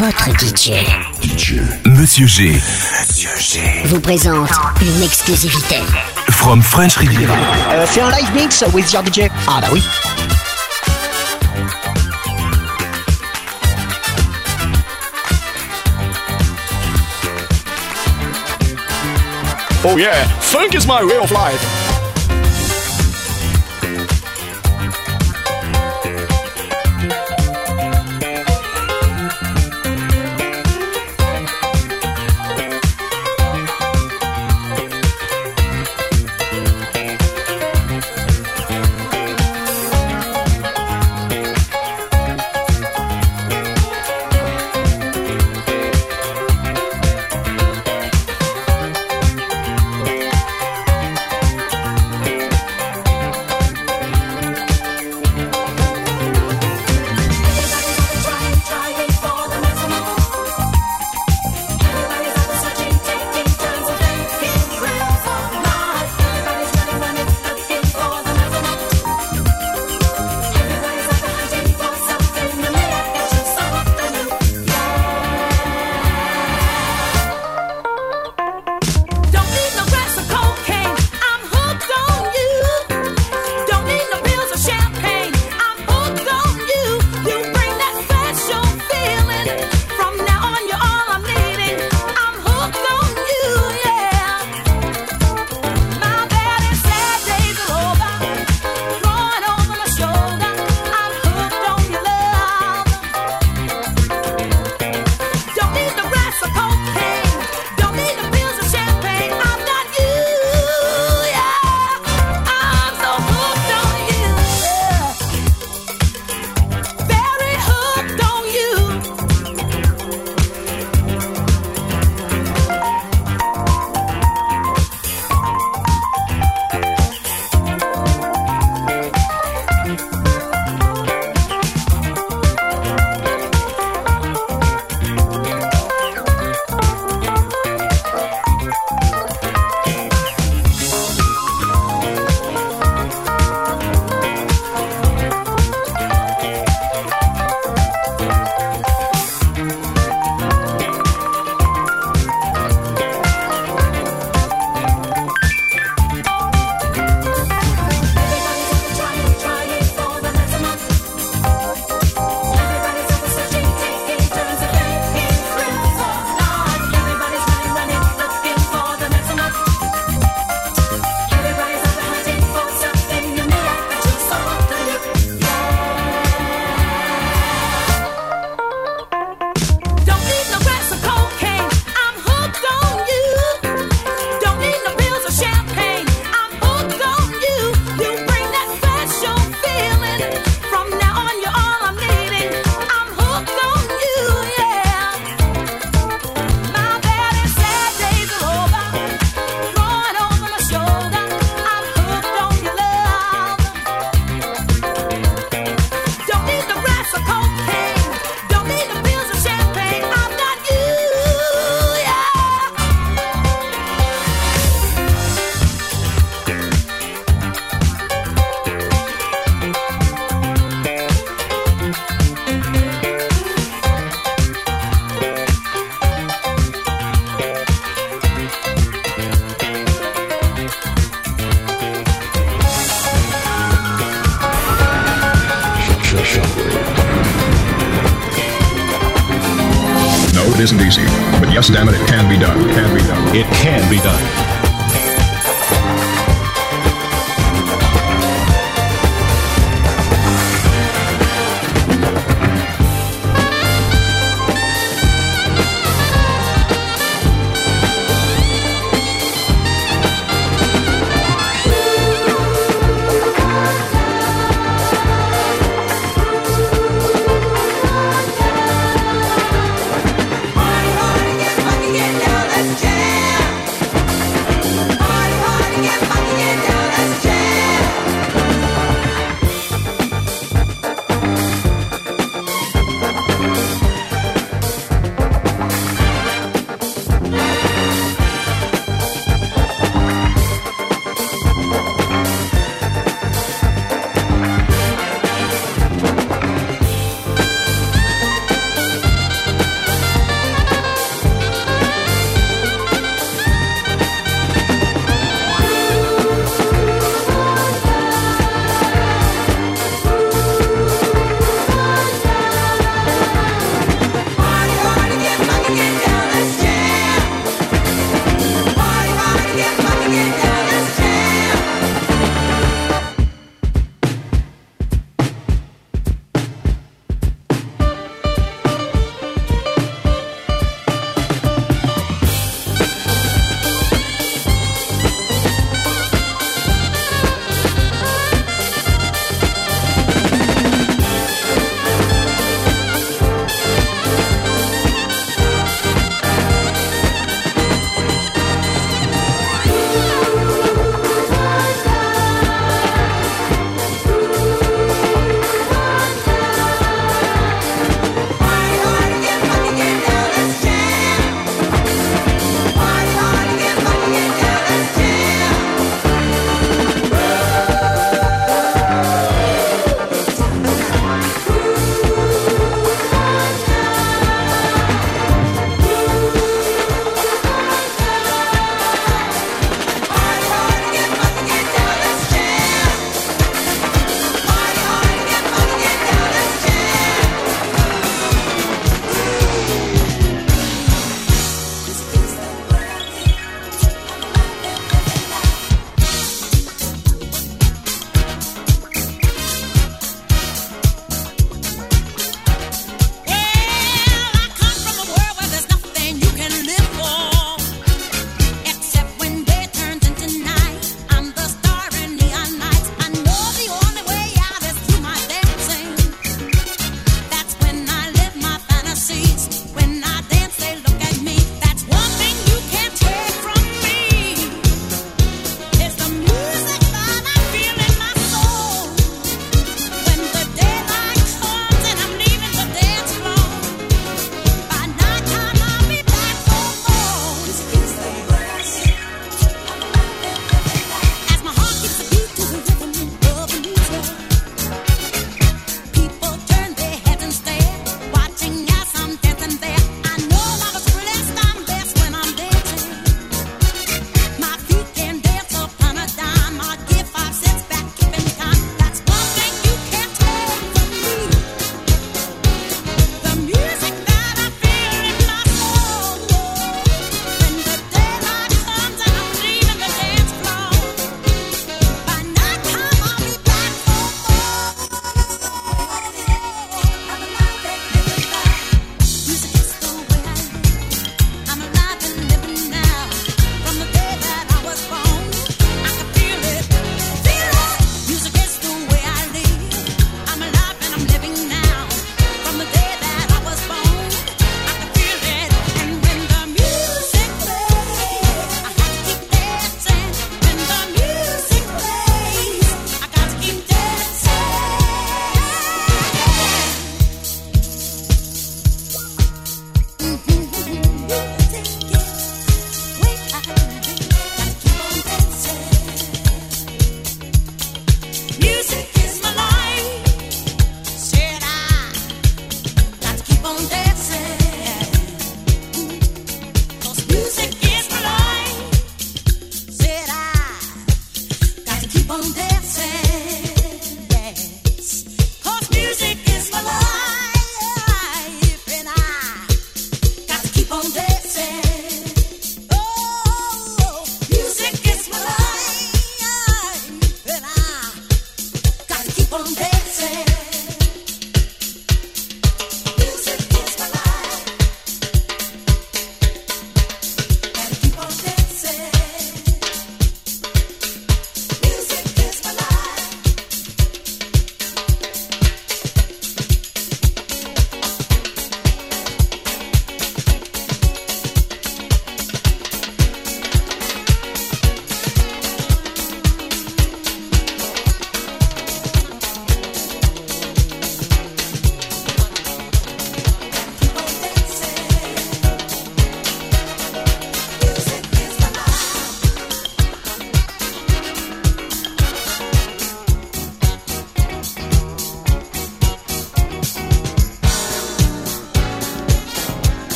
votre DJ. Monsieur G. Monsieur G. Vous présente une exclusivité. From French Riviera. Euh, fais un live mix with your DJ. Ah bah oui. Oh yeah, funk is my way of life.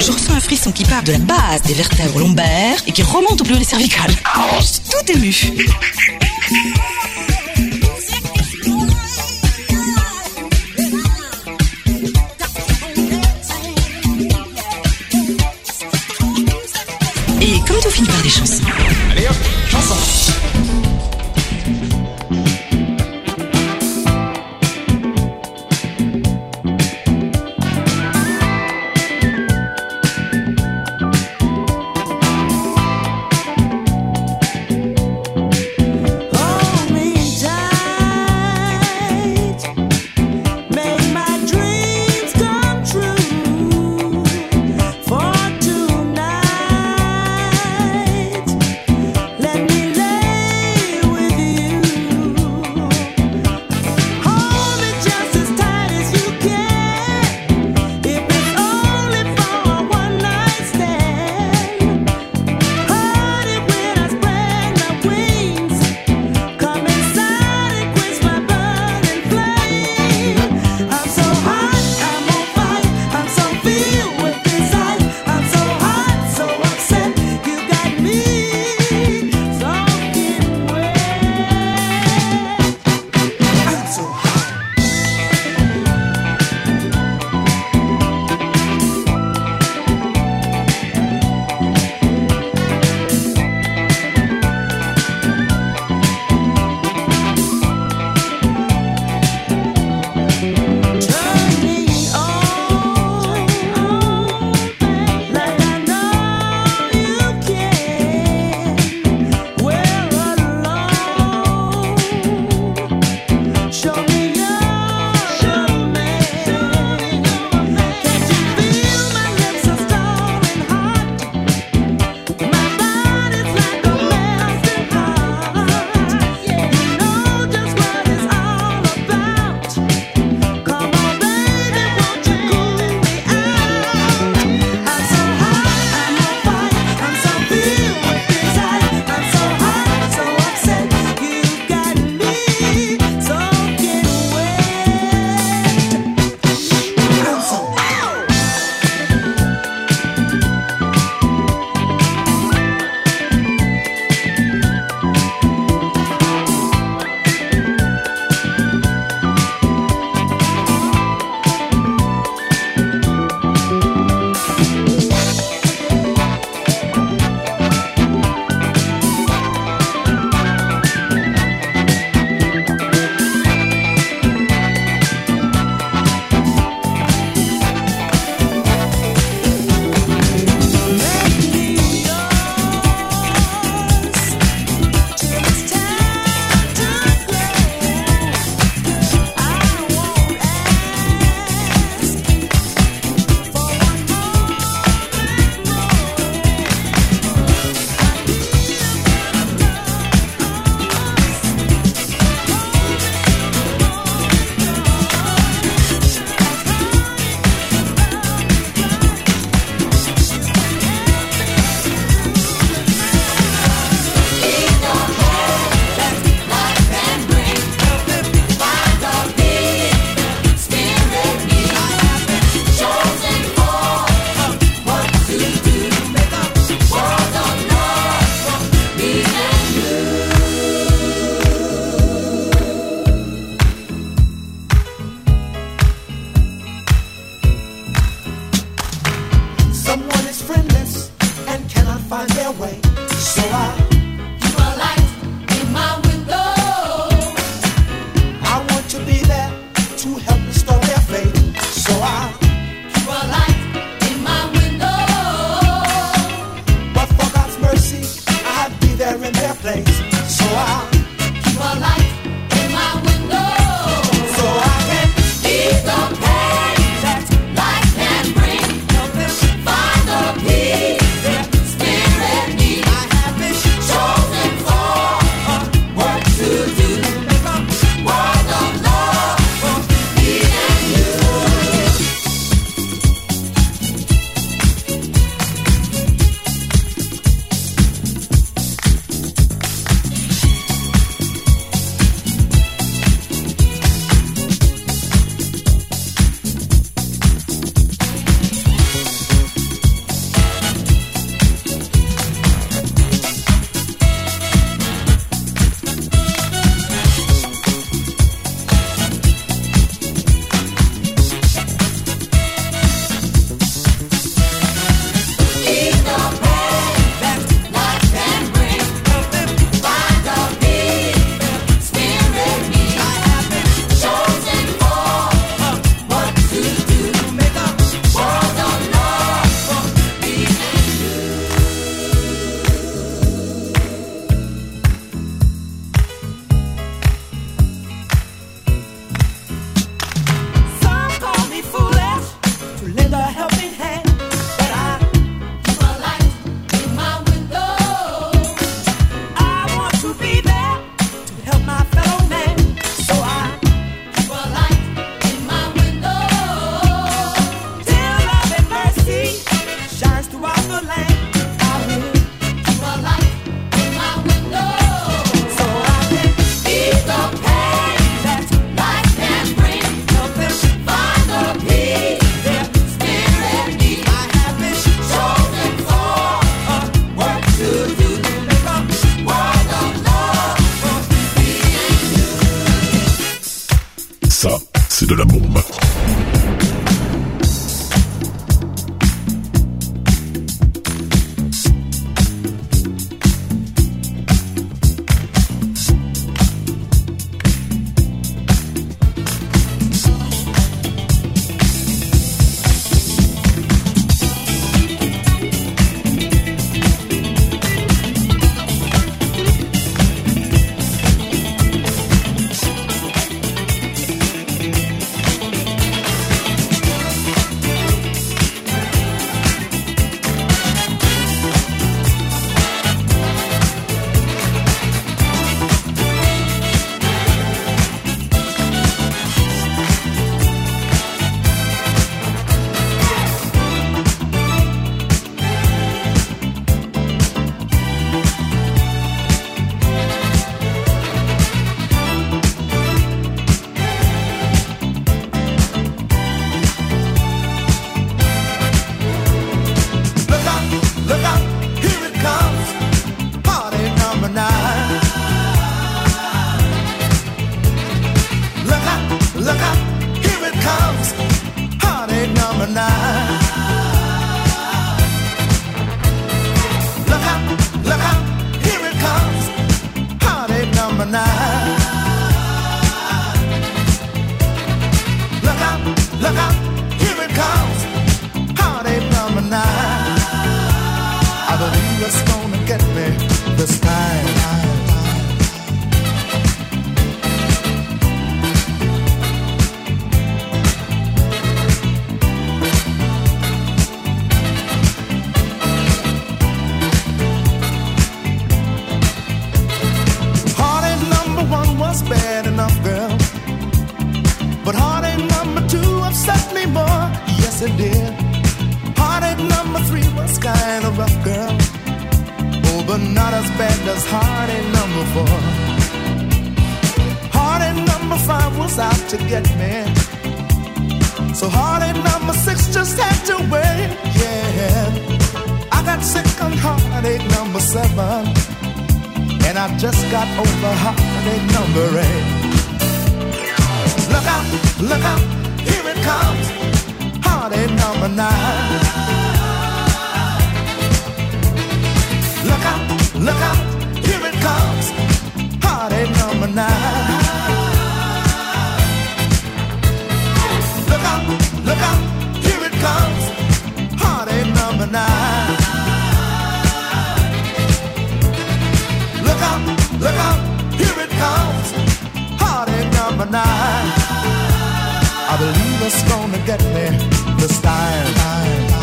Je ressens un frisson qui part de la base des vertèbres lombaires et qui remonte au plus haut des cervicales. Je tout ému. yet. So heartache number six just had to wait, yeah. I got sick on heartache number seven, and I just got over heartache number eight. Look out, look out, here it comes, heartache number nine. Look out, look out, here it comes, heartache number nine. comes heartache number nine. Look out, look out, here it comes, heartache number nine. I believe it's gonna get me this time.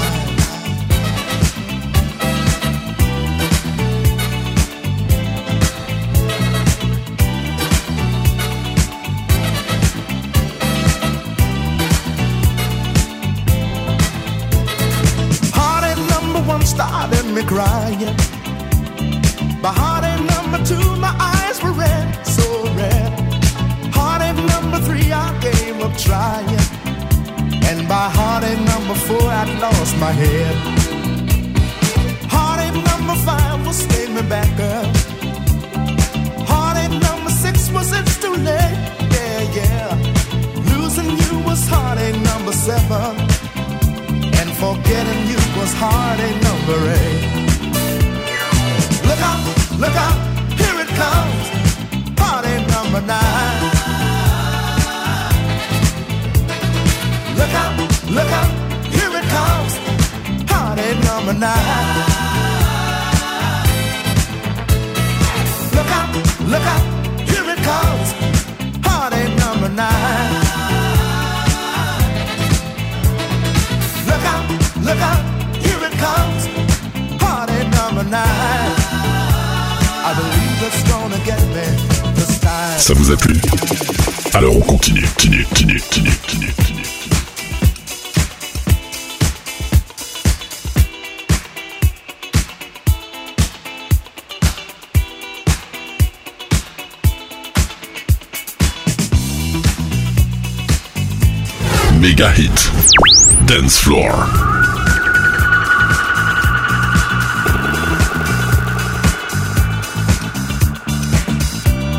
Started me crying. By heartache number two, my eyes were red, so red. Heartache number three, I gave up trying. And by heartache number four, I'd lost my head. Heartache number five was staying me back, girl. Heartache number six was it's too late, yeah, yeah. Losing you was heartache number seven. Forgetting you was heartache number eight. Look out, look out, here it comes. Heartache number nine. Look out, look out, here it comes. Heartache number nine. Look out, look out, here it comes. Heartache number nine. Ça vous a plu Alors on continue, continue, continue, continue, continue, continue. Méga hit. Dance floor.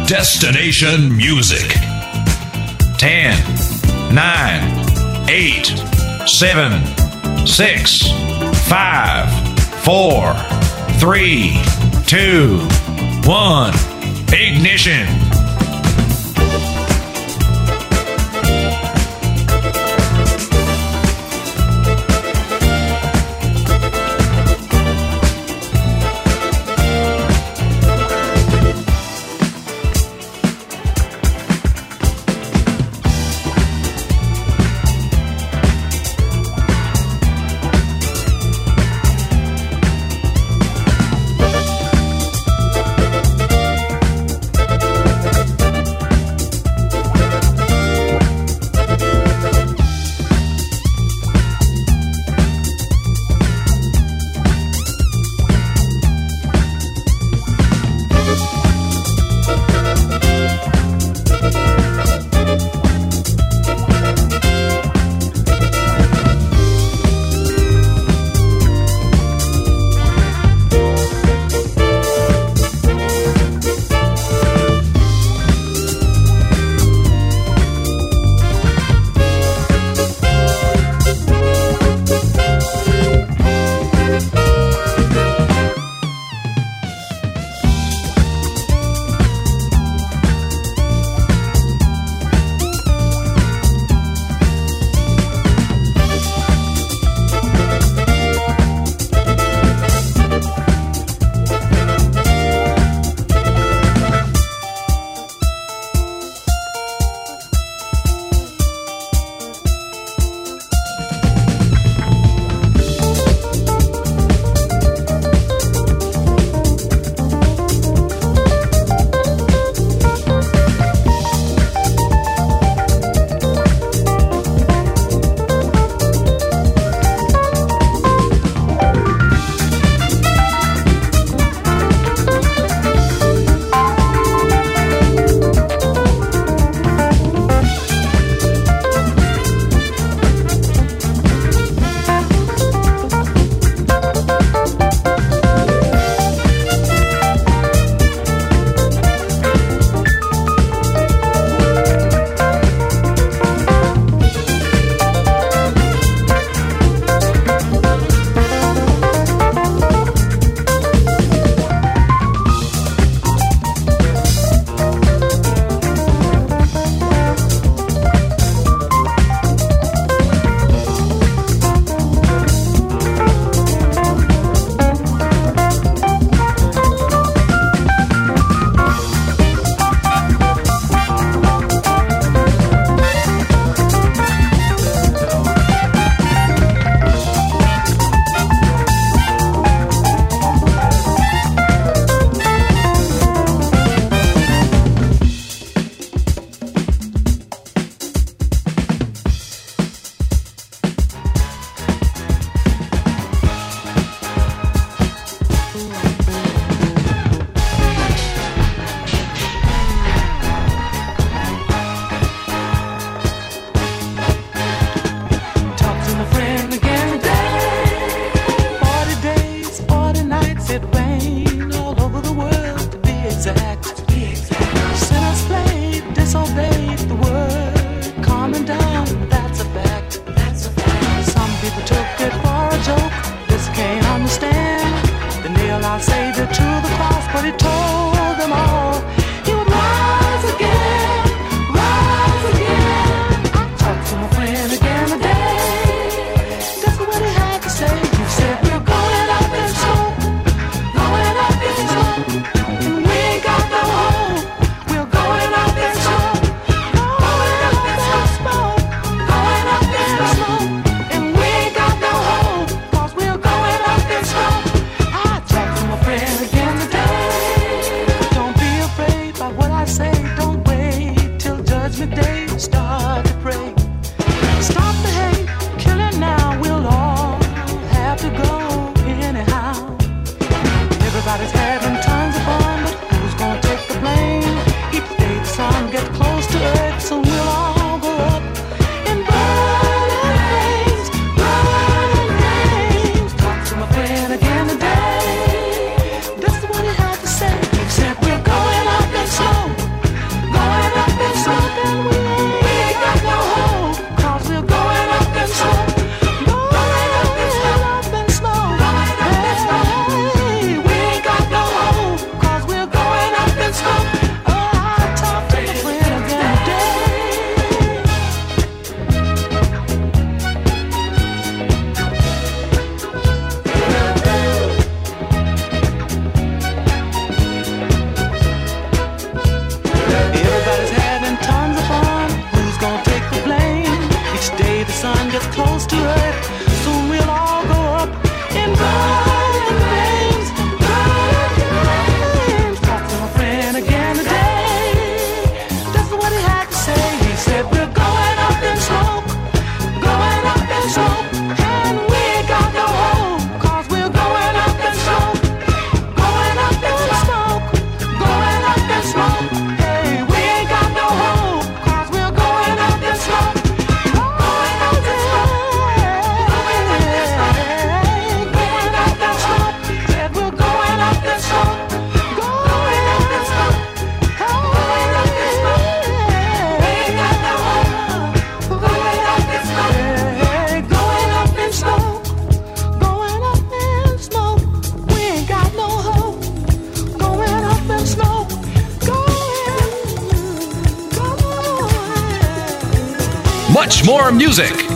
Destination Music. 10, 9, 8, 7, 6, 5, 4, 3, 2, 1. Ignition. More music.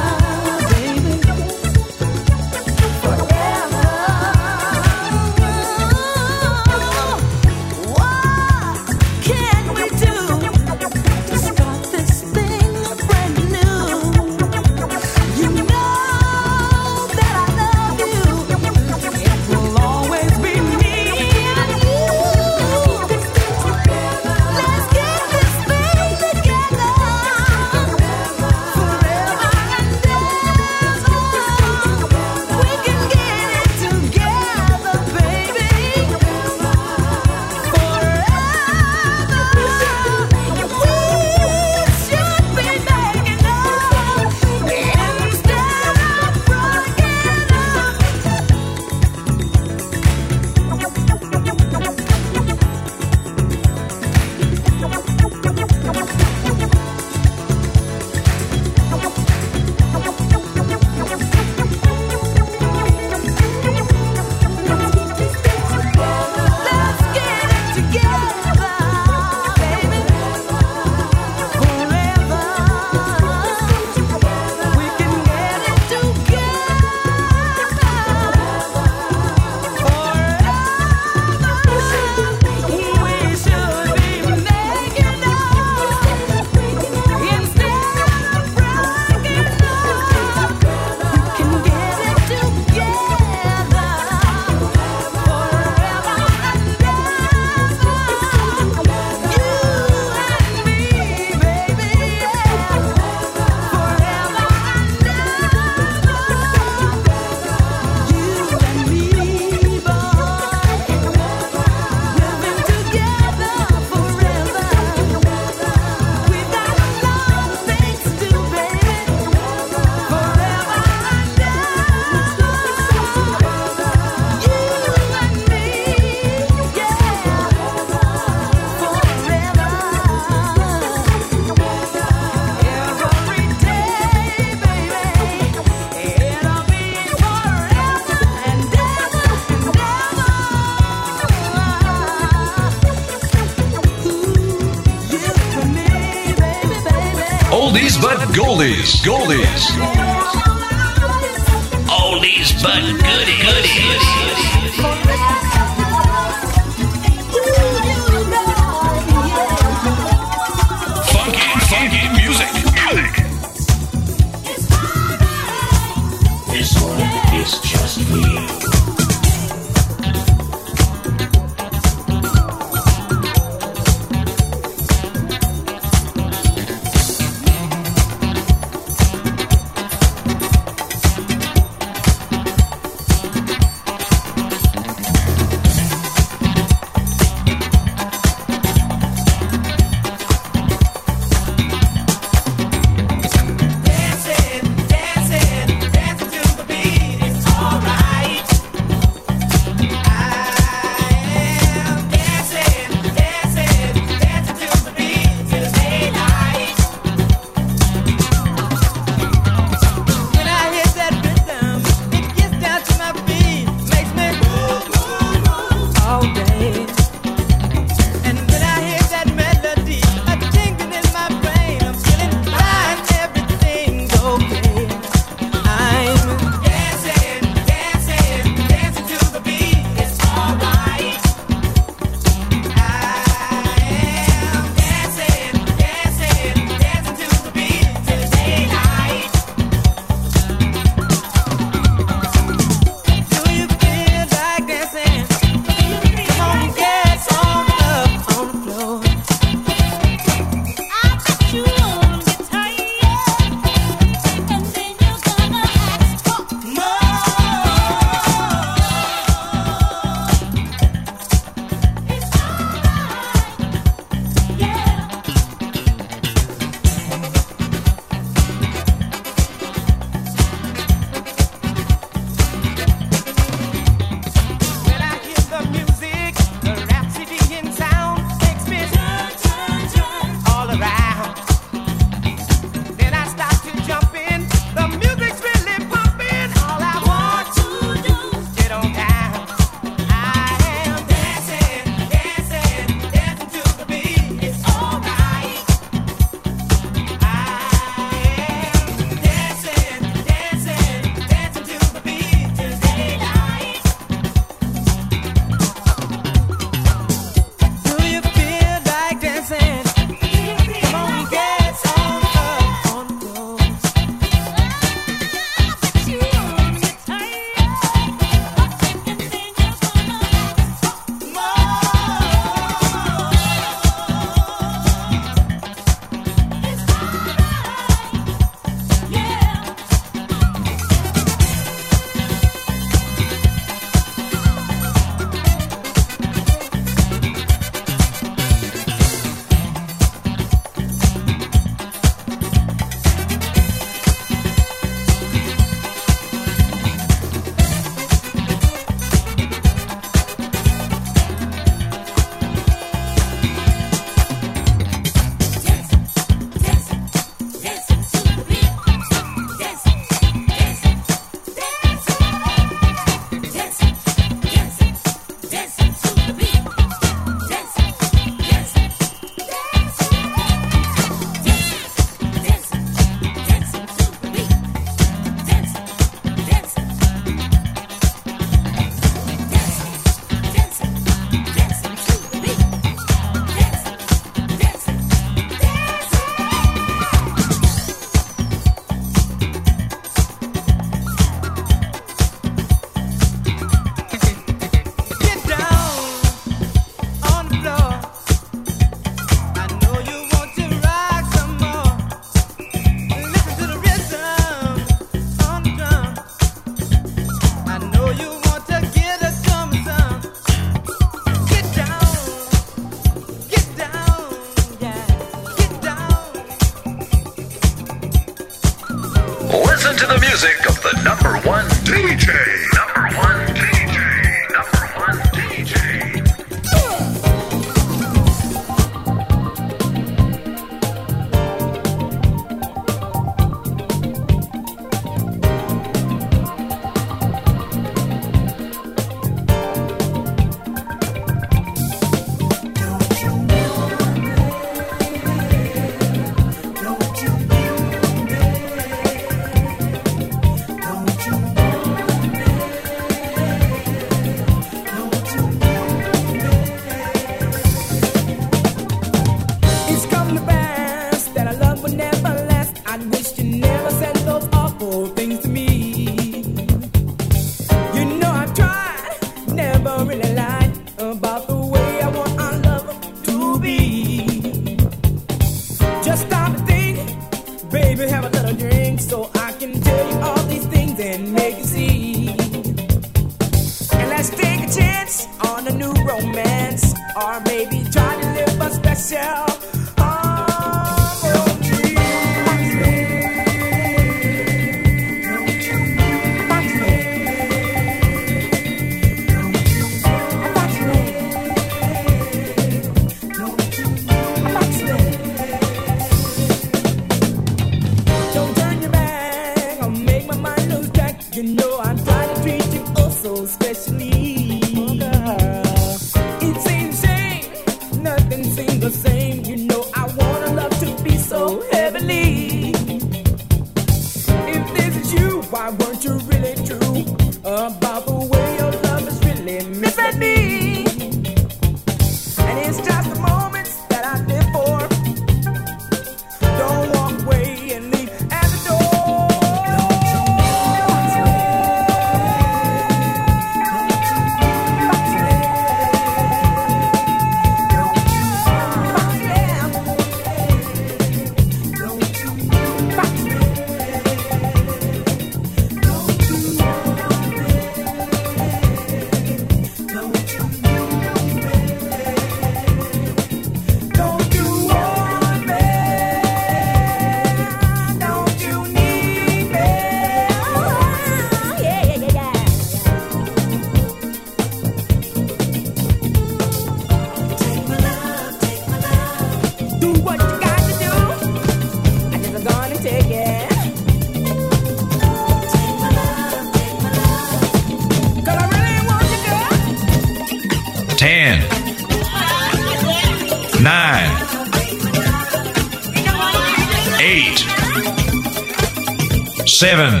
Seven.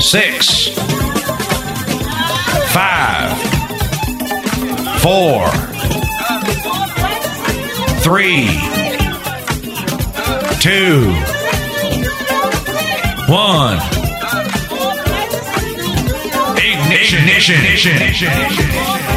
Six. Five. Four. Three. Two. Ignition. Ignition.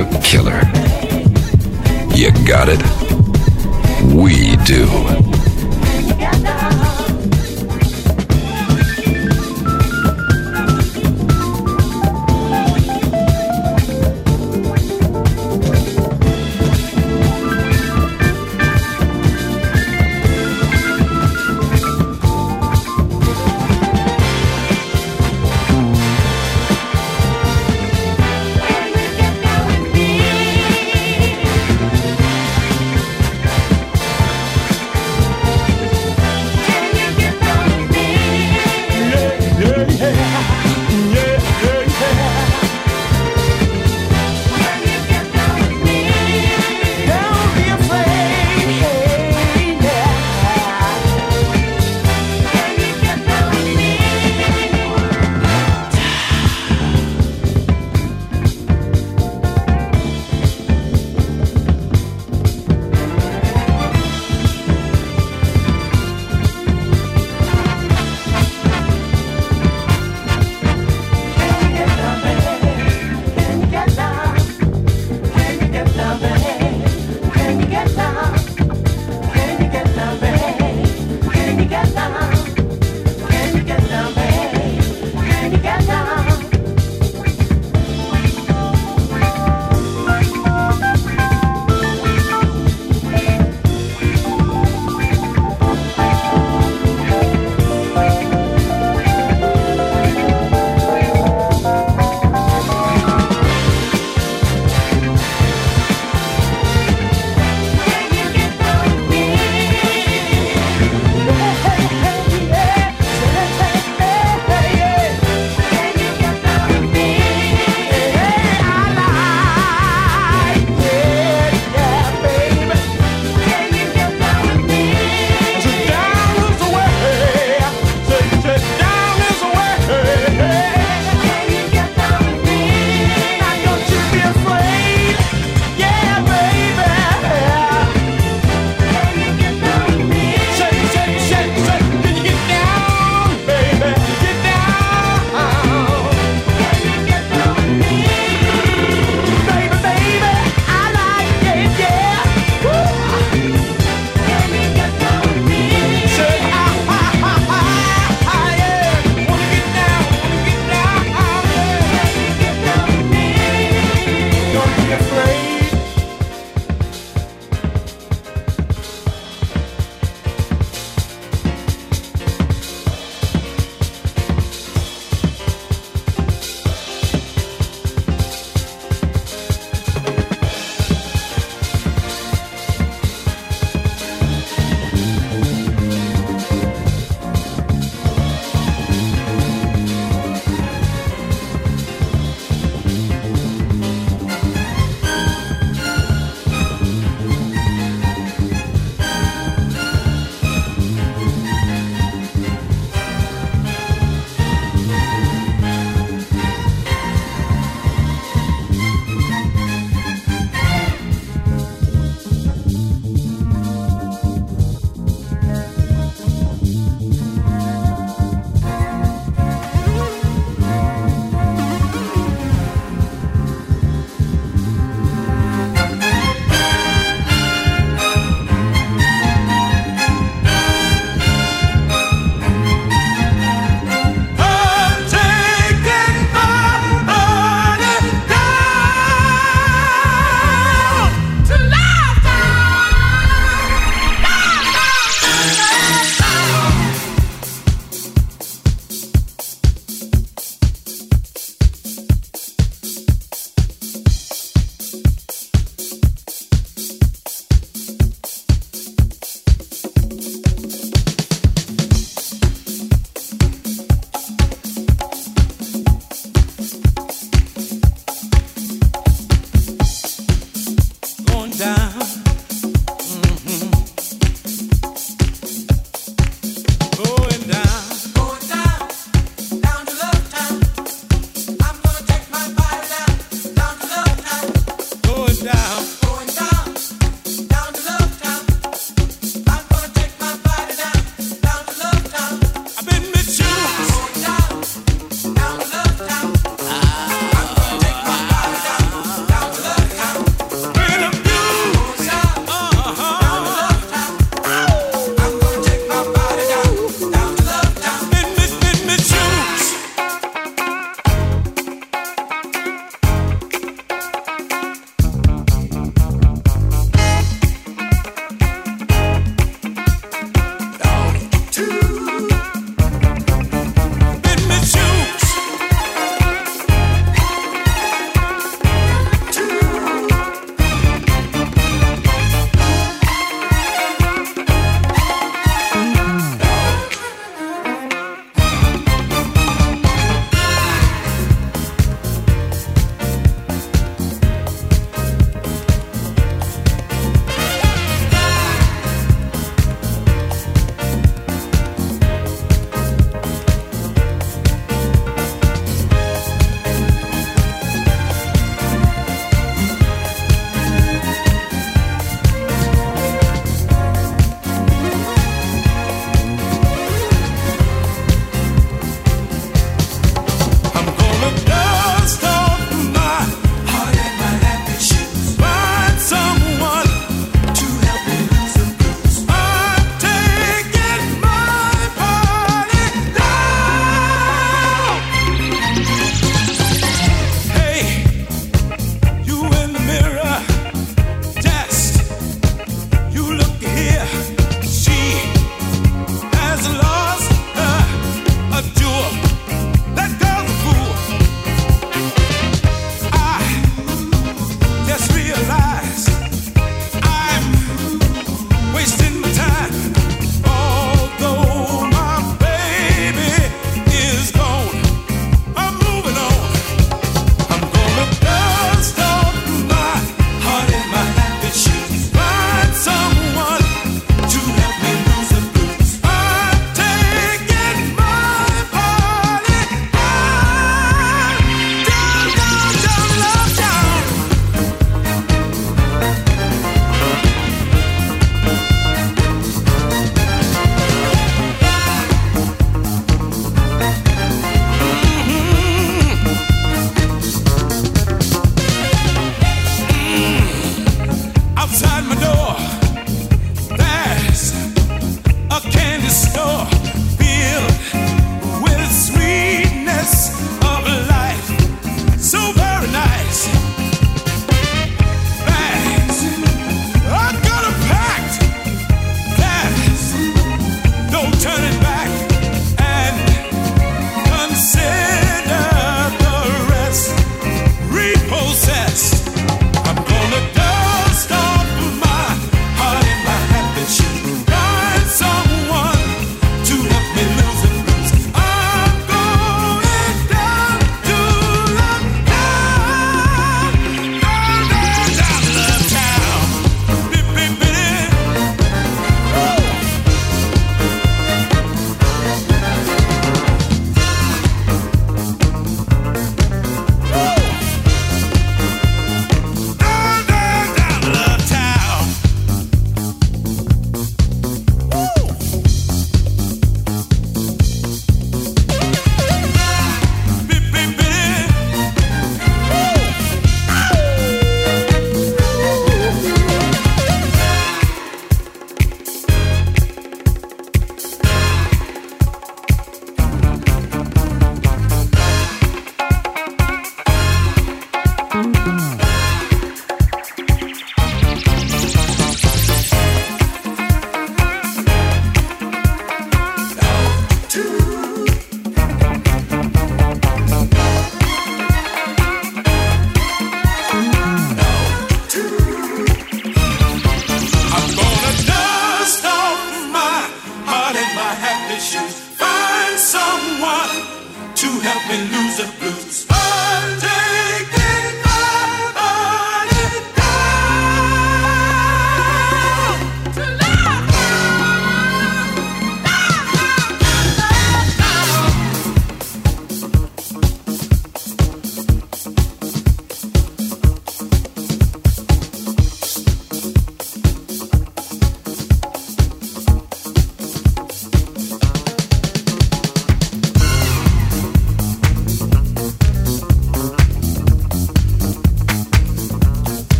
A killer. You got it? We do.